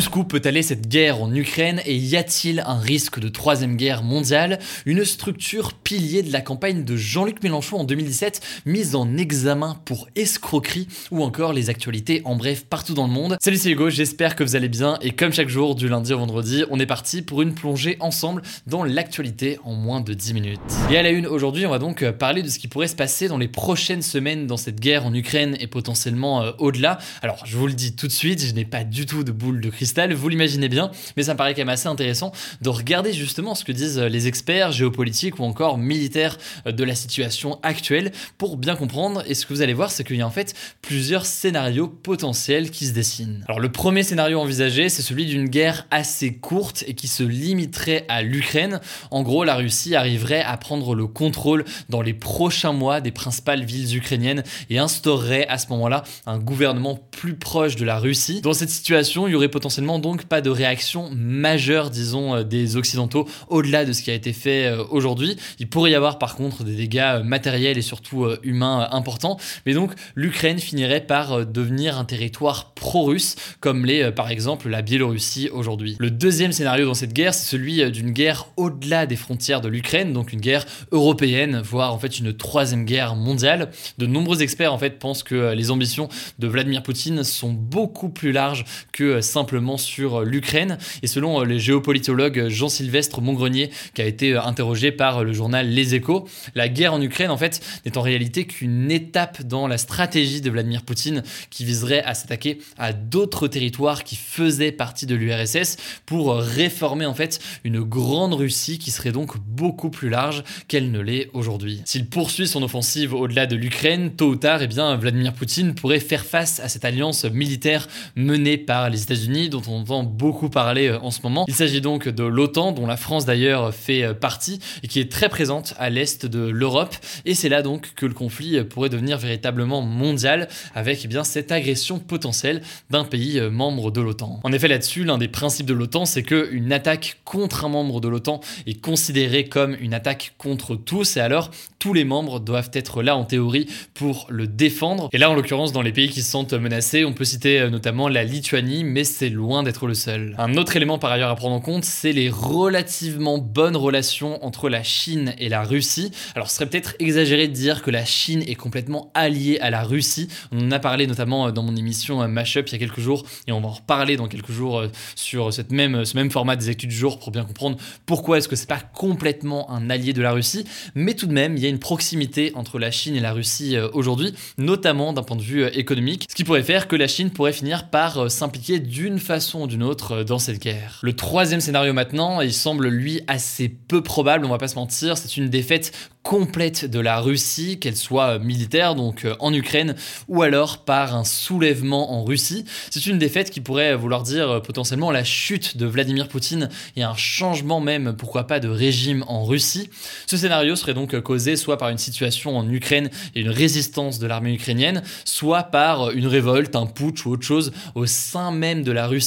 Jusqu'où peut aller cette guerre en Ukraine et y a-t-il un risque de troisième guerre mondiale? Une structure pilier de la campagne de Jean-Luc Mélenchon en 2017 mise en examen pour escroquerie ou encore les actualités en bref partout dans le monde. Salut c'est Hugo, j'espère que vous allez bien et comme chaque jour du lundi au vendredi, on est parti pour une plongée ensemble dans l'actualité en moins de 10 minutes. Et à la une aujourd'hui, on va donc parler de ce qui pourrait se passer dans les prochaines semaines dans cette guerre en Ukraine et potentiellement euh, au-delà. Alors je vous le dis tout de suite, je n'ai pas du tout de boule de cristal, vous l'imaginez bien, mais ça me paraît quand même assez intéressant de regarder justement ce que disent les experts géopolitiques ou encore militaires de la situation actuelle pour bien comprendre. Et ce que vous allez voir, c'est qu'il y a en fait plusieurs scénarios potentiels qui se dessinent. Alors le premier scénario envisagé, c'est celui d'une guerre assez courte et qui se limiterait à l'Ukraine. En gros, la Russie arriverait à prendre le contrôle dans les prochains mois des principales villes ukrainiennes et instaurerait à ce moment-là un gouvernement plus proche de la Russie. Dans cette situation, il y aurait potentiellement donc pas de réaction majeure, disons, euh, des Occidentaux au-delà de ce qui a été fait euh, aujourd'hui. Il pourrait y avoir par contre des dégâts euh, matériels et surtout humains importants, mais donc l'Ukraine finirait par devenir un territoire pro-russe, comme l'est par exemple la Biélorussie aujourd'hui. Le deuxième scénario dans cette guerre, c'est celui d'une guerre au-delà des frontières de l'Ukraine, donc une guerre européenne, voire en fait une troisième guerre mondiale. De nombreux experts en fait pensent que les ambitions de Vladimir Poutine sont beaucoup plus larges que simplement sur l'Ukraine. Et selon euh, le géopolitologue Jean-Sylvestre Montgrenier, qui a été euh, interrogé par le journal Les Échos, la guerre en Ukraine, en fait, n'est en réalité qu'une étape dans la stratégie de Vladimir Poutine qui viserait à s'attaquer à d'autres territoires qui faisaient partie de l'URSS pour réformer, en fait, une grande Russie qui serait donc beaucoup plus large qu'elle ne l'est aujourd'hui. S'il poursuit son offensive au-delà de l'Ukraine, tôt ou tard, eh bien, Vladimir Poutine pourrait faire face à cette alliance militaire menée par les États-Unis, dont on entend beaucoup parler euh, en ce moment. Il s'agit donc de l'OTAN, dont la France d'ailleurs fait euh, partie, et qui est très présente à l'est de l'Europe. Et c'est là donc que le conflit euh, pourrait devenir véritablement mondial, avec eh bien cette agression potentielle d'un pays membre de l'OTAN. En effet, là-dessus, l'un des principes de l'OTAN, c'est qu'une attaque contre un membre de l'OTAN est considérée comme une attaque contre tous, et alors tous les membres doivent être là en théorie pour le défendre. Et là, en l'occurrence, dans les pays qui se sentent menacés, on peut citer notamment la Lituanie, mais c'est loin d'être le seul. Un autre élément par ailleurs à prendre en compte, c'est les relativement bonnes relations entre la Chine et la Russie. Alors ce serait peut-être exagéré de dire que la Chine est complètement alliée à la Russie. On en a parlé notamment euh, dans mon émission euh, Mashup il y a quelques jours et on va en reparler dans quelques jours euh, sur cette même, ce même format des études du jour pour bien comprendre pourquoi est-ce que c'est pas complètement un allié de la Russie. Mais tout de même, il y a une proximité entre la Chine et la Russie aujourd'hui, notamment d'un point de vue économique, ce qui pourrait faire que la Chine pourrait finir par s'impliquer d'une façon d'une autre euh, dans cette guerre. Le troisième scénario maintenant, il semble lui assez peu probable, on va pas se mentir, c'est une défaite complète de la Russie, qu'elle soit militaire, donc euh, en Ukraine, ou alors par un soulèvement en Russie. C'est une défaite qui pourrait vouloir dire euh, potentiellement la chute de Vladimir Poutine et un changement même, pourquoi pas, de régime en Russie. Ce scénario serait donc causé soit par une situation en Ukraine et une résistance de l'armée ukrainienne, soit par une révolte, un putsch ou autre chose au sein même de la Russie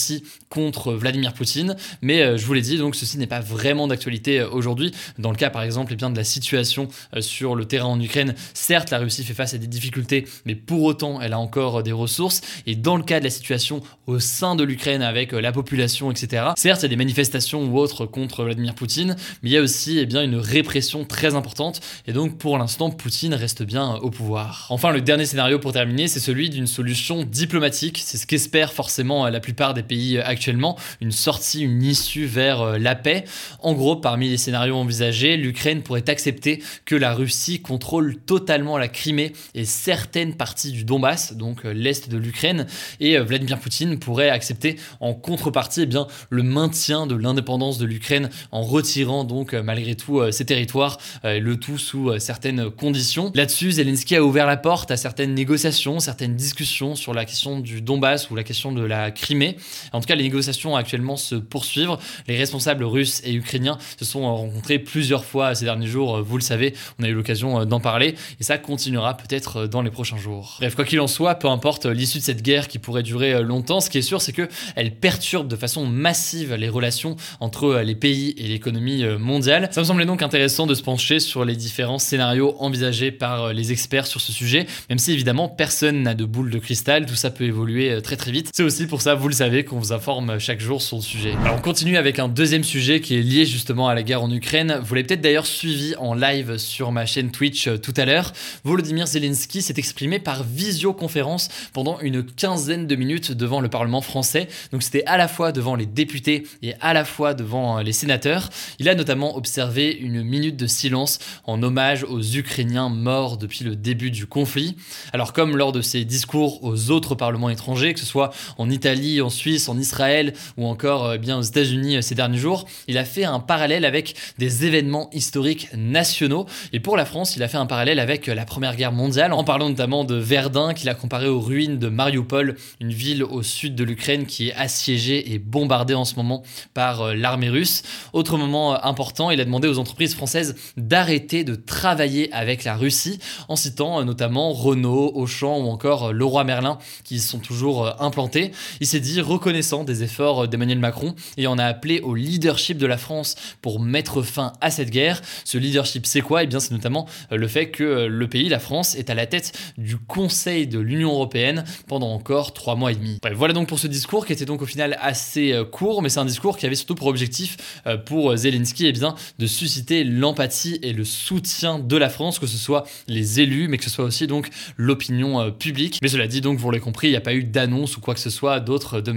contre Vladimir Poutine. Mais euh, je vous l'ai dit, donc ceci n'est pas vraiment d'actualité aujourd'hui. Dans le cas par exemple eh bien, de la situation euh, sur le terrain en Ukraine. Certes, la Russie fait face à des difficultés, mais pour autant, elle a encore euh, des ressources. Et dans le cas de la situation au sein de l'Ukraine avec euh, la population, etc., certes, il y a des manifestations ou autres contre Vladimir Poutine, mais il y a aussi eh bien, une répression très importante. Et donc, pour l'instant, Poutine reste bien au pouvoir. Enfin, le dernier scénario pour terminer, c'est celui d'une solution diplomatique. C'est ce qu'espèrent forcément la plupart des pays actuellement, une sortie, une issue vers la paix. En gros, parmi les scénarios envisagés, l'Ukraine pourrait accepter que la Russie contrôle totalement la Crimée et certaines parties du Donbass, donc l'est de l'Ukraine, et Vladimir Poutine pourrait accepter en contrepartie eh bien, le maintien de l'indépendance de l'Ukraine en retirant donc malgré tout ses territoires, le tout sous certaines conditions. Là-dessus, Zelensky a ouvert la porte à certaines négociations, certaines discussions sur la question du Donbass ou la question de la Crimée. En tout cas, les négociations actuellement se poursuivent. Les responsables russes et ukrainiens se sont rencontrés plusieurs fois ces derniers jours. Vous le savez, on a eu l'occasion d'en parler et ça continuera peut-être dans les prochains jours. Bref, quoi qu'il en soit, peu importe l'issue de cette guerre qui pourrait durer longtemps, ce qui est sûr, c'est que elle perturbe de façon massive les relations entre les pays et l'économie mondiale. Ça me semblait donc intéressant de se pencher sur les différents scénarios envisagés par les experts sur ce sujet, même si évidemment personne n'a de boule de cristal, tout ça peut évoluer euh, très très vite. C'est aussi pour ça, vous le savez, qu'on vous informe chaque jour sur le sujet. Alors on continue avec un deuxième sujet qui est lié justement à la guerre en Ukraine. Vous l'avez peut-être d'ailleurs suivi en live sur ma chaîne Twitch euh, tout à l'heure. Volodymyr Zelensky s'est exprimé par visioconférence pendant une quinzaine de minutes devant le Parlement français. Donc c'était à la fois devant les députés et à la fois devant euh, les sénateurs. Il a notamment observé une minute de silence en hommage aux Ukrainiens morts depuis le début du conflit. Alors comme lors de ses discours aux autres parlements étrangers, que ce soit en Italie, en Suisse, en Israël ou encore euh, bien aux États-Unis euh, ces derniers jours, il a fait un parallèle avec des événements historiques nationaux. Et pour la France, il a fait un parallèle avec euh, la Première Guerre mondiale, en parlant notamment de Verdun, qu'il a comparé aux ruines de Mariupol, une ville au sud de l'Ukraine qui est assiégée et bombardée en ce moment par l'armée russe. Autre moment important, il a demandé aux entreprises françaises d'arrêter de travailler avec la Russie en citant notamment Renault, Auchan ou encore Leroy Merlin qui sont toujours implantés. Il s'est dit reconnaissant des efforts d'Emmanuel Macron et en a appelé au leadership de la France pour mettre fin à cette guerre. Ce leadership, c'est quoi? Eh bien, c'est notamment le fait que le pays, la France, est à la tête du Conseil de l'Union européenne pendant encore trois mois et demi. voilà donc pour ce discours qui était donc au final assez court, mais c'est un discours qui avait surtout pour objectif pour Zelensky eh bien, de susciter l'empathie et le soutien de la France, que ce soit les élus, mais que ce soit aussi donc l'opinion euh, publique. Mais cela dit, donc, vous l'avez compris, il n'y a pas eu d'annonce ou quoi que ce soit d'autre de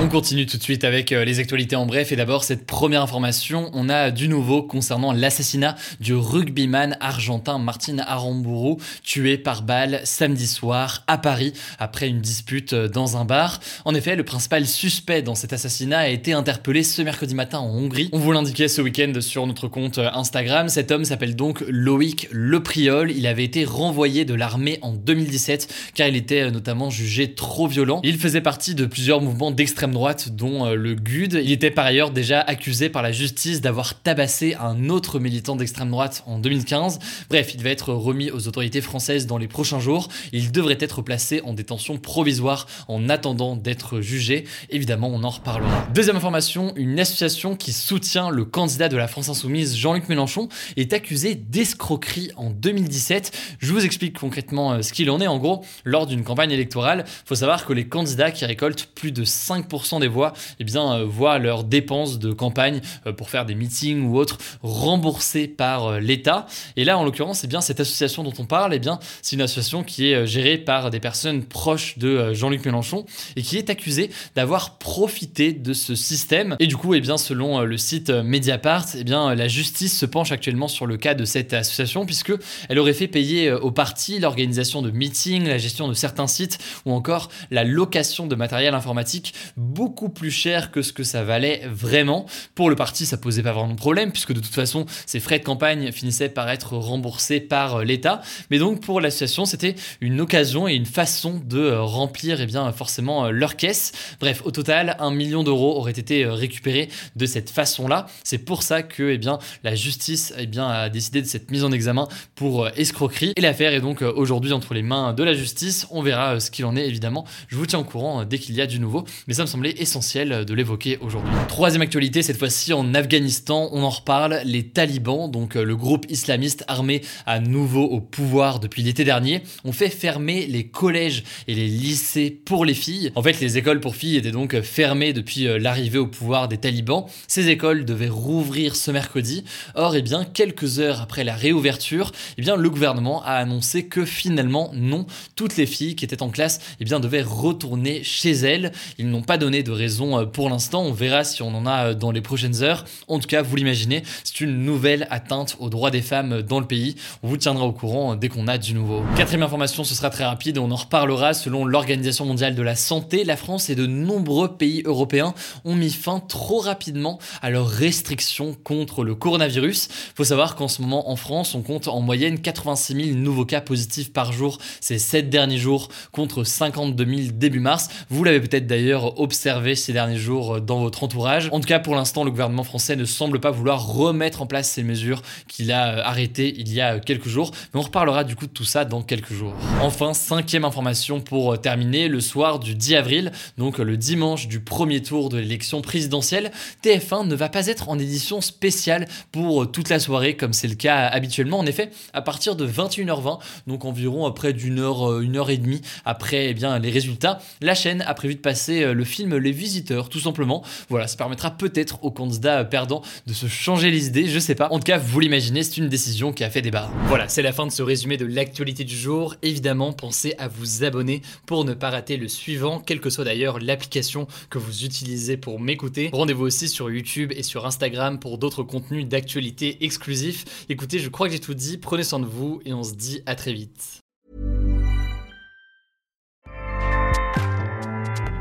On continue tout de suite avec euh, les actualités en bref. Et d'abord, cette première information, on a du nouveau concernant l'assassinat du rugbyman argentin Martin Aramburu, tué par balle samedi soir à Paris après une dispute euh, dans un bar. En effet, le principal suspect dans cet assassinat a été interpellé ce mercredi matin en Hongrie. On vous l'indiquait ce week-end sur notre compte Instagram. Cet homme s'appelle donc Loïc Lepriol. Il avait été renvoyé de l'armée en 2017 car il était euh, notamment jugé trop violent. Il faisait partie de plusieurs mouvements d'extrême droite dont euh, le GUD. Il était par ailleurs déjà accusé par la justice d'avoir tabassé un autre militant d'extrême droite en 2015. Bref, il devait être remis aux autorités françaises dans les prochains jours. Il devrait être placé en détention provisoire en attendant d'être jugé. Évidemment, on en reparlera. Deuxième information, une association qui soutient le candidat de la France Insoumise, Jean-Luc Mélenchon, est accusé d'escroquerie en 2017. Je vous explique concrètement euh, ce qu'il en est. En gros, lors d'une campagne électorale, faut savoir que les candidats qui récoltent plus de 5% des voix eh bien, euh, voient leurs dépenses de campagne euh, pour faire des meetings ou autres remboursées par l'État. Et là, en l'occurrence, eh bien, cette association dont on parle, eh bien, c'est une association qui est gérée par des personnes proches de Jean-Luc Mélenchon et qui est accusée d'avoir profité de ce système. Et du coup, bien, selon le site Mediapart, bien, la justice se penche actuellement sur le cas de cette association puisque elle aurait fait payer au parti l'organisation de meetings, la gestion de certains sites ou encore la location de matériel informatique beaucoup plus cher que ce que ça valait vraiment. Pour le parti, ça posait pas vraiment de problème puisque de toute façon, ces frais de campagne finissaient par être remboursés par l'État. Mais donc pour l'association, c'était une occasion et une façon de remplir et eh bien forcément leur caisse. Bref, au total, un million d'euros auraient été récupérés de cette façon-là. C'est pour ça que eh bien la justice eh bien a décidé de cette mise en examen pour escroquerie et l'affaire est donc aujourd'hui entre les mains de la justice. On verra euh, ce qu'il en est évidemment. Je vous tiens au courant euh, dès qu'il y a du nouveau, mais ça me semblait essentiel euh, de l'évoquer aujourd'hui. Troisième actualité, cette fois-ci en Afghanistan, on en reparle. Les talibans, donc le groupe islamiste armé à nouveau au pouvoir depuis l'été dernier, ont fait fermer les collèges et les lycées pour les filles. En fait, les écoles pour filles étaient donc fermées depuis l'arrivée au pouvoir des talibans. Ces écoles devaient rouvrir ce mercredi. Or, eh bien, quelques heures après la réouverture, eh bien, le gouvernement a annoncé que finalement, non, toutes les filles qui étaient en classe eh bien, devaient retourner chez elles. Ils n'ont pas donné de raison pour l'instant. On verra si on en a dans les prochaines heures. En tout cas, vous l'imaginez, c'est une nouvelle atteinte aux droits des femmes dans le pays. On vous tiendra au courant dès qu'on a du nouveau. Quatrième information, ce sera très rapide, on en reparlera. Selon l'Organisation mondiale de la santé, la France et de nombreux pays européens ont mis fin trop rapidement à leurs restrictions contre le coronavirus. Faut savoir qu'en ce moment en France, on compte en moyenne 86 000 nouveaux cas positifs par jour ces 7 derniers jours contre 52 000 début mars. Vous l'avez peut-être d'ailleurs observé ces derniers jours dans votre entourage. En tout cas, pour l'instant, le gouvernement français ne semble pas vouloir remettre en place ces mesures qu'il a euh, arrêtées il y a euh, quelques jours. Mais on reparlera du coup de tout ça dans quelques jours. Enfin, cinquième information pour euh, terminer, le soir du 10 avril, donc le dimanche du premier tour de l'élection présidentielle, TF1 ne va pas être en édition spéciale pour toute la soirée comme c'est le cas habituellement. En effet, à partir de 21h20, donc environ près d'une heure, une heure et demie après eh bien, les résultats, la chaîne a prévu de passer le film Les Visiteurs, tout simplement. Voilà, ça permettra peut-être aux candidats perdants de se changer les idées, je sais pas. En tout cas, vous l'imaginez, c'est une décision qui a fait débat. Voilà, c'est la fin de ce résumé de l'actualité du jour. Évidemment, pensez à vous abonner pour ne pas rater le suivant, quelle que soit d'ailleurs l'application que vous utilisez pour m'écouter. Rendez-vous aussi sur YouTube et sur Instagram pour d'autres contenus d'actualité exclusifs. Écoutez, je crois que j'ai tout dit, prenez soin de vous et on se dit à très vite.